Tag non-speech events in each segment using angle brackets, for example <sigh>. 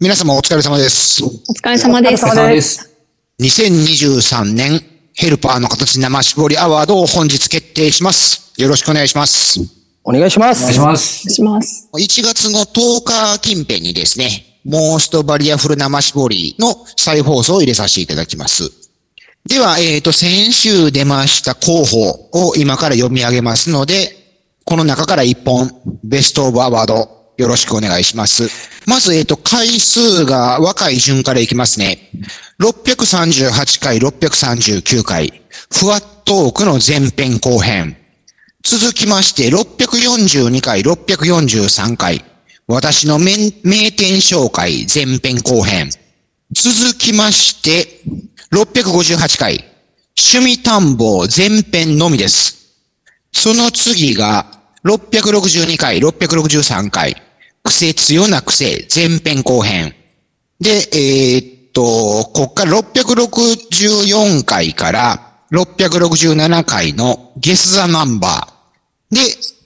皆様お疲れ様です。お疲れ様です。お疲れ様です。2023年ヘルパーの形生絞りアワードを本日決定します。よろしくお願いします。お願いします。お願いします。します。1月の10日近辺にですね、モーストバリアフル生絞りの再放送を入れさせていただきます。では、えっ、と、先週出ました候補を今から読み上げますので、この中から1本、ベストオブアワード、よろしくお願いします。まず、えっ、と、回数が若い順からいきますね。638回、639回、ふわっトークの前編後編。続きまして、642回、643回、私の名名店紹介前編後編。続きまして、658回、趣味探訪前編のみです。その次が、662回、663回、癖強な癖前編後編。で、えーっと、こっから664回から667回のゲスザナンバー。で、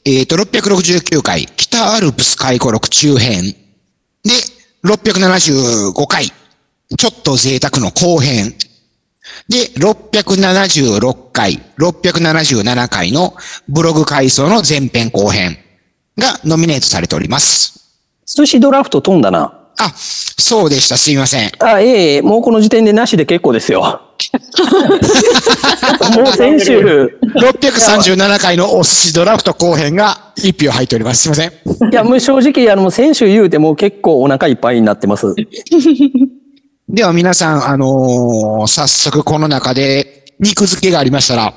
えーっと、669回、北アルプス回顧録中編。で、675回、ちょっと贅沢の後編。で、676回、677回のブログ回想の前編後編がノミネートされております。寿司ドラフト飛んだな。あ、そうでした。すみません。あ、ええもうこの時点でなしで結構ですよ。<laughs> もう先週、637回のお寿司ドラフト後編が1票入っております。すみません。いや、もう正直、あの、先週言うてもう結構お腹いっぱいになってます。<laughs> では皆さん、あのー早速この中で肉付けがありましたら、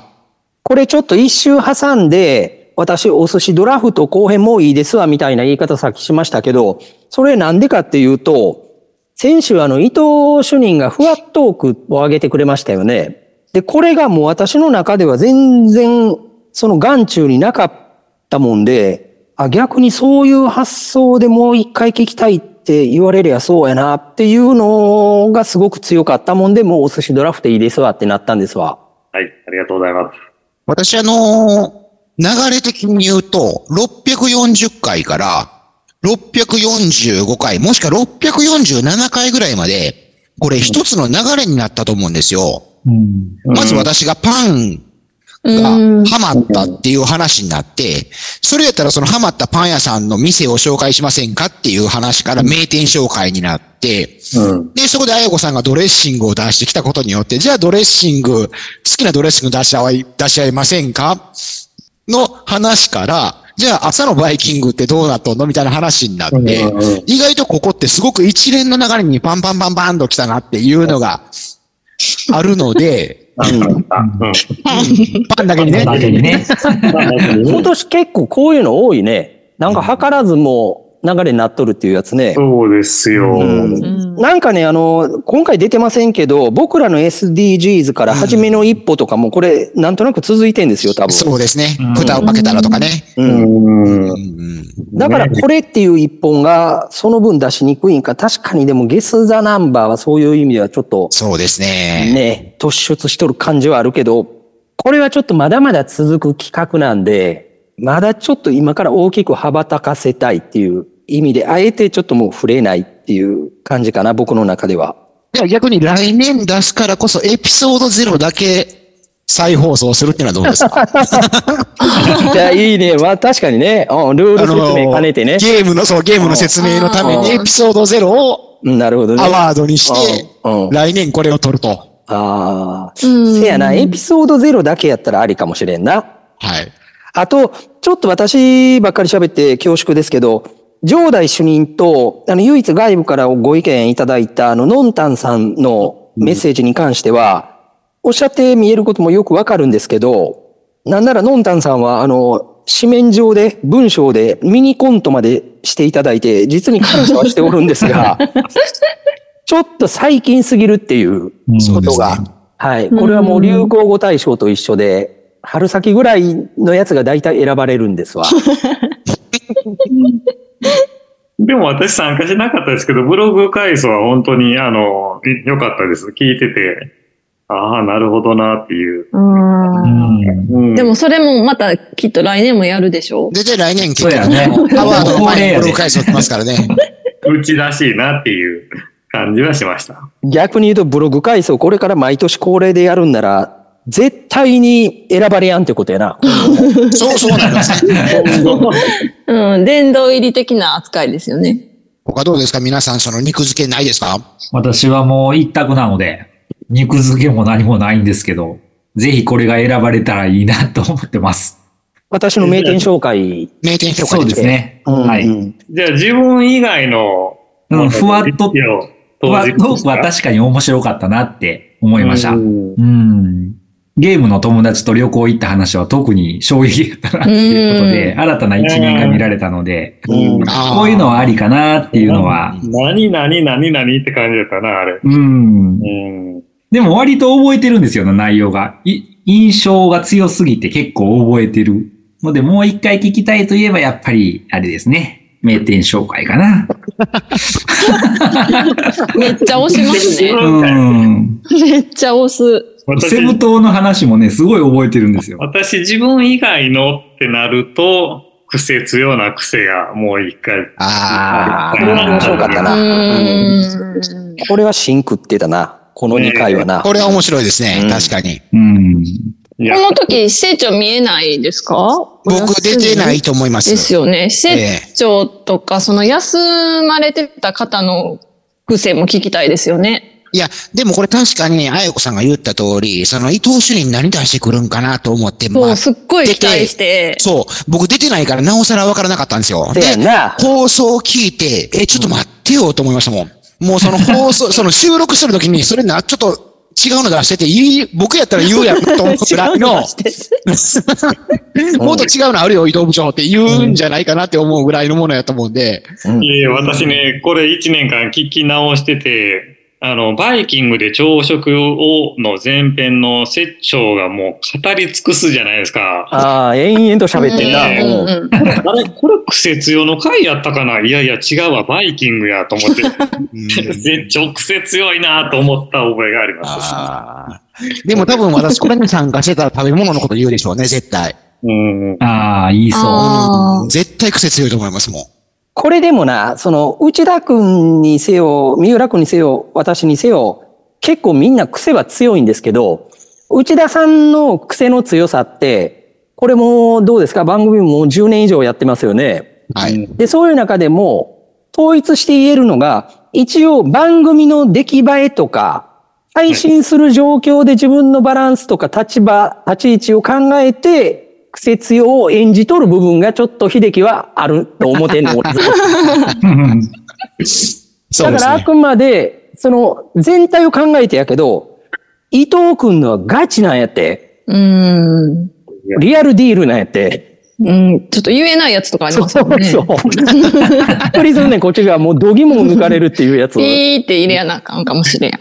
これちょっと一周挟んで、私お寿司ドラフト後編もういいですわみたいな言い方さっきしましたけど、それなんでかっていうと、先週あの伊藤主任がふわっトークを上げてくれましたよね。で、これがもう私の中では全然その眼中になかったもんで、あ、逆にそういう発想でもう一回聞きたいって言われりゃそうやなっていうのがすごく強かったもんで、もうお寿司ドラフトいいですわってなったんですわ。はい、ありがとうございます。私あのー流れ的に言うと、640回から645回、もしくは647回ぐらいまで、これ一つの流れになったと思うんですよ。うん。まず私がパンがハマったっていう話になって、それやったらそのハマったパン屋さんの店を紹介しませんかっていう話から名店紹介になって、うん。で、そこであやこさんがドレッシングを出してきたことによって、じゃあドレッシング、好きなドレッシング出し合い、出し合いませんか？の話から、じゃあ朝のバイキングってどうなっとんのみたいな話になって、うん意外とここってすごく一連の流れにパンパンパンパンと来たなっていうのがあるので。パンだけにね。<laughs> だけにね。今年結構こういうの多いね。なんか図らずも流れになっとるっていうやつね。そうですよ。うんなんかね、あの、今回出てませんけど、僕らの SDGs から初めの一歩とかもこれ、なんとなく続いてんですよ、多分。そうですねうん。蓋を開けたらとかね。うん。うん。うんだからこれっていう一本がその分出しにくいんか、確かにでもゲスザナンバーはそういう意味ではちょっとそうですね。ね、突出しとる感じはあるけど、これはちょっとまだまだ続く企画なんで、まだちょっと今から大きく羽ばたかせたいっていう意味で、あえてちょっともう触れないっていう感じかな、僕の中では。いや、逆に来年出すからこそエピソード0だけ再放送するっていうのはどうですか？じゃあいいね。まあ確かにね、うんルール説明兼ねてね。ゲームの、そう、ゲームの説明のためにエピソード0をうんなるほどね。アワードにして、来年これを取ると。ああ。うんせやな、エピソードゼロだけやったらありかもしれんな。はい。あと、ちょっと私ばっかり喋って恐縮ですけど、上代主任と、あの、唯一外部からご意見いただいた、あの、のんたんさんのメッセージに関しては、おっしゃって見えることもよくわかるんですけど、なんならのんたんさんは、あの、紙面上で、文章で、ミニコントまでしていただいて、実に感謝はしておるんですが、<laughs> ちょっと最近すぎるっていうことが、ね。はい。これはもう流行語大賞と一緒で、春先ぐらいのやつが大体選ばれるんですわ。<laughs> でも私参加しなかったですけど、ブログ回想は本当に、あの、い良かったです。聞いてて、ああ、なるほどなっていう。うんでもそれもまたきっと来年もやるでしょで、で、来年結そうやねアワードの前にブログ回数来ますからね。<laughs> うちらしいなっていう感じはしました。逆に言うとブログ改装これから毎年恒例でやるんなら、絶対に選ばれやんってことやな。<laughs> そう、そうなんですね。<laughs> うん、殿堂入り的な扱いですよね。他どうですか？皆さん、その肉付けないですか？私はもう一択なので、肉付けも何もないんですけど、ぜひこれが選ばれたらいいなと思ってます。私の名店紹介。名店評価そうですね。うんはい。うんじゃあ自分以外の、うんふわっとふわ投じトークは確かに面白かったなって思いました。ううんん。ゲームの友達と旅行行った話は特に衝撃だったなっていうことで、うん新たな一面が見られたので、こういうのはありかなっていうのは、何、何、何、何って感じだったな、あれ。うん。うん。でも割と覚えてるんですよね、内容が。い印象が強すぎて結構覚えてる。ので、もう一回聞きたいといえば、やっぱり、あれですね。名店紹介かな。<laughs> めっちゃ押しますね。うん。めっちゃ押す。私セブ島の話もね、すごい覚えてるんですよ。私自分以外のってなると、癖強な癖がもう一回。あこれは面白かったうな。これは芯食ってたな。この2回はなあ。。これは面白いですね。うん確かに。うん。この時、施設長見えないですか？僕出てないと思います。ですよね。施設長とか、その休まれてた方の癖も聞きたいですよね。いや、でもこれ確かに、あやこさんが言った通り、その伊藤主任何出してくるんかなと思って、まあそう、、すっごい期待して。そう、僕出てないからなおさらわからなかったんですよ。せやんな。放送を聞いて、え、ちょっと待ってよと思いましたもん。もうその <laughs> 放送、その収録してる時に、それな、ちょっと違うの出してて、言い、僕やったら言うやんと思うくらいの、<laughs> <laughs> もっと違うのあるよ、伊藤部長って言うんじゃないかなって思うぐらいのものやと思うんで、うんいやいや、私ね、これ1年間聞き直してて、あの、バイキングで朝食をの前編の説長がもう語り尽くすじゃないですか。ああ、延々と喋ってんな。うんあれこれ癖強の回やったかな？いやいや、違うわ、バイキングやと思って、絶頂癖強いなと思った覚えがあります。でも多分私これに参加してたら食べ物のこと言うでしょうね、絶対。うん。ああ、言いそう。絶対癖強いと思いますもん。これでもな、その、内田くんにせよ、三浦くんにせよ、私にせよ、結構みんな癖は強いんですけど、内田さんの癖の強さって、これもどうですか？番組も10年以上やってますよね。はい。で、そういう中でも、統一して言えるのが、一応番組の出来栄えとか、配信する状況で自分のバランスとか立場、立ち位置を考えて、癖強を演じ取る部分がちょっと秀樹はあると思ってんの。<laughs> だからあくまで、その全体を考えてやけど、伊藤くんのはガチなんやって。うん。リアルディールなんやって。うん。ちょっと言えないやつとかありますもんね。そう。プリズンね、こっちがもう度肝を抜かれるっていうやつ。ピーって入れやなあかんかもしれん。で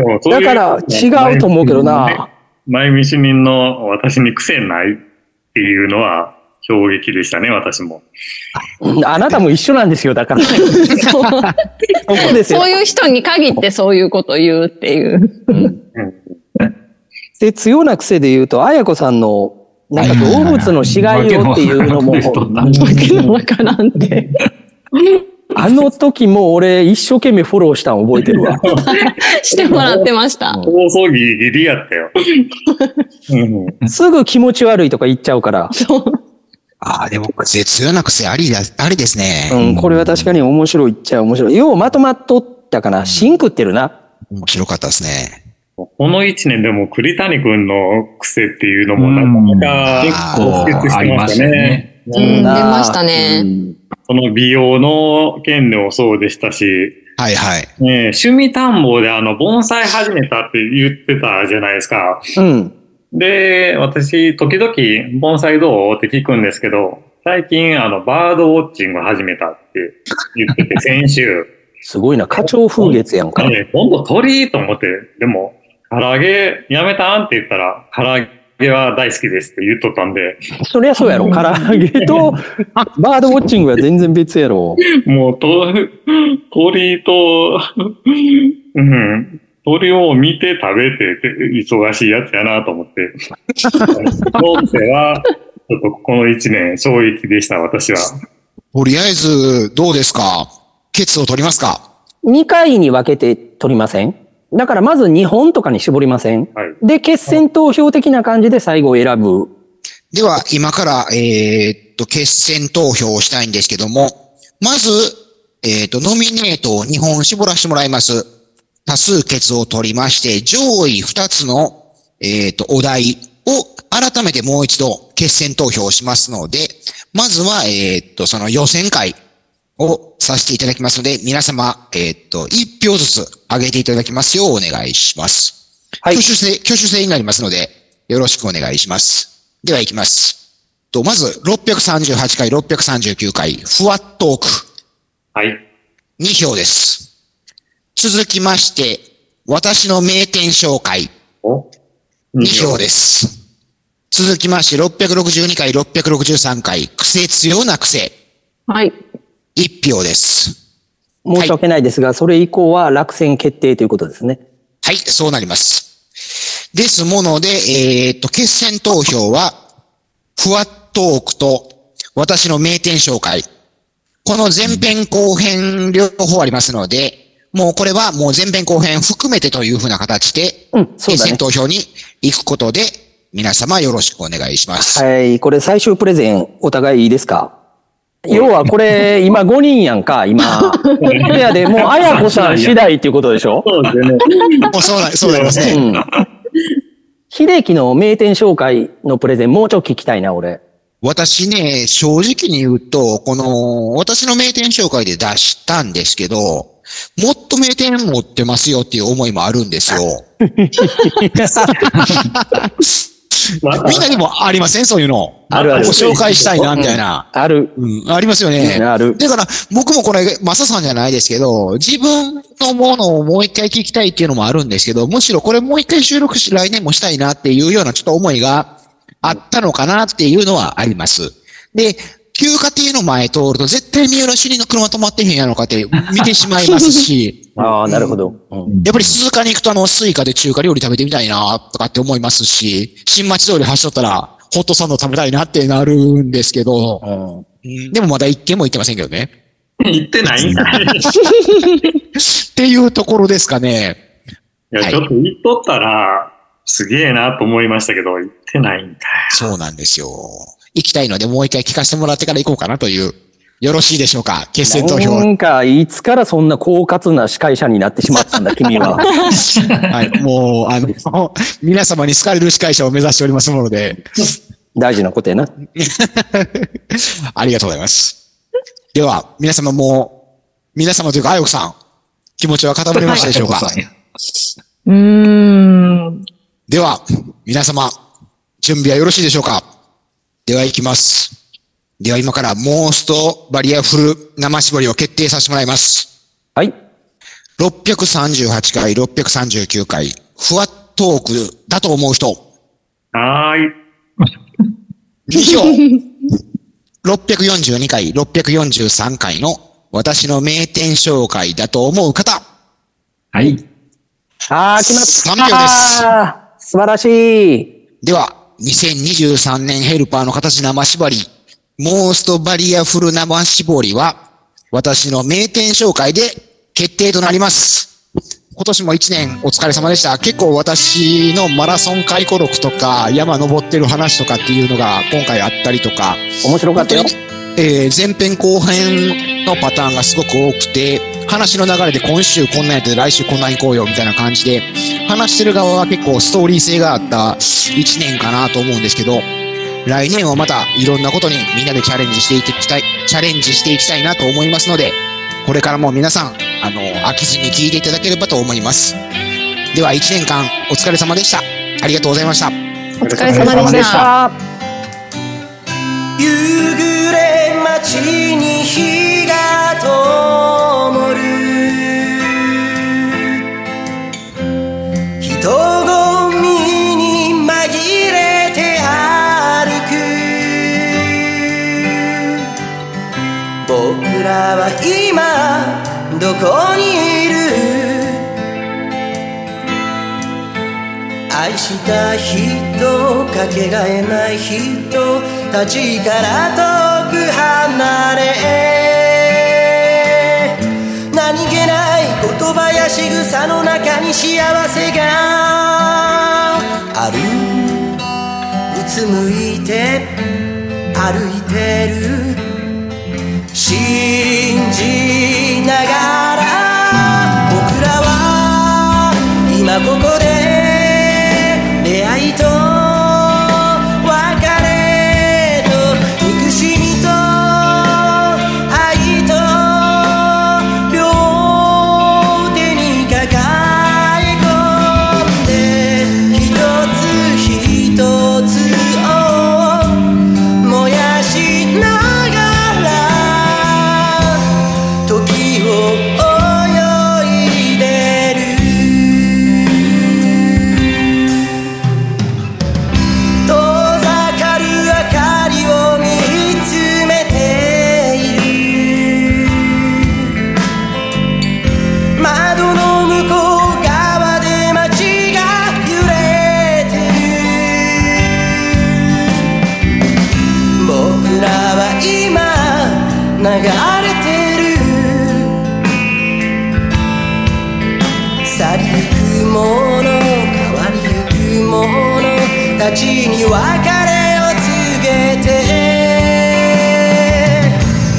もそういうだから違うと思うけどな。前見知人の私に癖ないっていうのは衝撃でしたね、私も。<laughs> あなたも一緒なんですよ、だから。そ <laughs> そうこですよそう。いう人に限ってそういうこと言うっていう。で、強な癖で言うと、あやこさんの、なんか動物の死骸をっていうのも、<laughs> わけのわからんわけのわからんって。あの時も俺一生懸命フォローしたん覚えてるわ。<laughs> してもらってました。放送ギリギリやったよ。うんすぐ気持ち悪いとか言っちゃうから。そう。ああ、でも癖強な癖ありだ、ありですね。うん、これは確かに面白いっちゃ面白い。ようまとまっとったかな。シンクってるな。面白かったですね。この一年でも栗谷くんの癖っていうのもなかなか結構ありましたね。うん、出ましたね。うんその美容の件でもそうでしたし、はいはい。ねえ、趣味探訪であの、盆栽始めたって言ってたじゃないですか。うん。で、私、時々、盆栽どう？って聞くんですけど、最近、あの、バードウォッチング始めたって言ってて、<laughs> 先週。すごいな。花鳥風月やんか。ね今度鳥？と思って、でも、唐揚げやめたん？って言ったら、唐揚げは大好きですって言っとったんで、そりゃそうやろ。唐揚げとバードウォッチングは全然別やろ。もう、と、鳥と、うん、鳥を見て食べてって忙しいやつやなと思って。ローセは、ちょっとこの一年衝撃でした、私は。とりあえず、どうですか？ケツを取りますか？2回に分けて取りません？だからまず2本とかに絞りません？はい。で、決選投票的な感じで最後選ぶ。では、今から、えーっと、決選投票をしたいんですけども、まず、えーっと、ノミネートを2本絞らせてもらいます。多数決を取りまして、上位2つの、えーっと、お題を改めてもう一度決選投票をしますので、まずは、えーっと、その予選会をさせていただきますので、皆様、えーっと、1票ずつ上げていただきますようお願いします。はい挙手制、挙手制になりますので、よろしくお願いします。では行きます。と、まず、638回、639回、ふわっトーク、はい。2票です。続きまして、私の名店紹介、お？2票です。続きまして、662回、663回、癖強な癖、はい。1票です。申し訳ないですが、それ以降は落選決定ということですね。はい、そうなります。ですもので、えーっと、決選投票は、ふわっトークと、私の名店紹介。この前編後編両方ありますので、もうこれはもう前編後編含めてというふうな形で、うん、そう決だね。選投票に行くことで、皆様よろしくお願いします。はい、これ最終プレゼンお互いいいですか？要はこれ、今5人やんか、今。<laughs> いやで、もう、あやこさん次第っていうことでしょ？そうですね。もうそうな、そうなりますね。うん。秀樹の名店紹介のプレゼン、もうちょっと聞きたいな、俺。私ね、正直に言うと、この、私の名店紹介で出したんですけど、もっと名店持ってますよっていう思いもあるんですよ。<laughs> ま <laughs> みんなにもありませんそういうの。あるあるご紹介したいな、みたいな。ある。うん、ありますよね。ある。だから、僕もこれ、マサさんじゃないですけど、自分のものをもう一回聞きたいっていうのもあるんですけど、むしろこれもう一回収録し、来年もしたいなっていうようなちょっと思いがあったのかなっていうのはあります。で、旧家庭の前通ると絶対三浦主任の車止まってへんやろかって見てしまいますし、<laughs> ああ、なるほど。うんやっぱり鈴鹿に行くとあの、スイカで中華料理食べてみたいなとかって思いますし、新町通り走っとったら、ホットサンド食べたいなってなるんですけど、うんうんでもまだ一軒も行ってませんけどね。<laughs> 行ってない？んかい。いっていうところですかね。や、はいちょっと行っとったら、すげえなと思いましたけど、言ってないんかそうなんですよ。行きたいのでもう一回聞かせてもらってから行こうかなという。よろしいでしょうか？決選投票。なんか、いつからそんな狡猾な司会者になってしまったんだ、君は。<laughs> はい。もう、あの、<laughs> 皆様に好かれる司会者を目指しておりますもので、大事なことやな。<laughs> ありがとうございます。では、皆様もう、皆様というか、あよこさん、気持ちは固まりましたでしょうか？うーん。では、皆様、準備はよろしいでしょうか？では行きます。では今からモーストバリアフル生絞りを決定させてもらいます。はい。638回、639回、ふわっトークだと思う人、はーい。2票。642回、643回の私の名店紹介だと思う方、はい。ああ、決まった。三票ですあー素晴らしい。では、2023年ヘルパーの形生絞り、モーストバリアフル生絞りは、私の名店紹介で決定となります。今年も一年お疲れ様でした。結構私のマラソン回顧録とか、山登ってる話とかっていうのが今回あったりとか、面白かったよ。えー前編後編のパターンがすごく多くて、話の流れで今週こんなんやって来週こんなん行こうよみたいな感じで、話してる側は結構ストーリー性があった一年かなと思うんですけど、来年はまたいろんなことにみんなでチャレンジしていきたい、チャレンジしていきたいなと思いますので、これからも皆さん、あの、飽きずに聞いていただければと思います。では一年間お疲れ様でした。ありがとうございました。お疲れ様でした。た人かけがえない人たちから遠く離れ何気ない言葉や仕草の中に幸せがある。うつむいて歩いてる。信じながら僕らは今ここでりゆくもの変わりゆくものたちに別れを告げて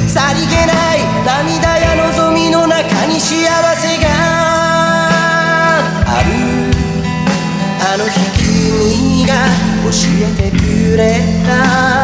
さりげない涙や望みの中に幸せがあるあの日君が教えてくれた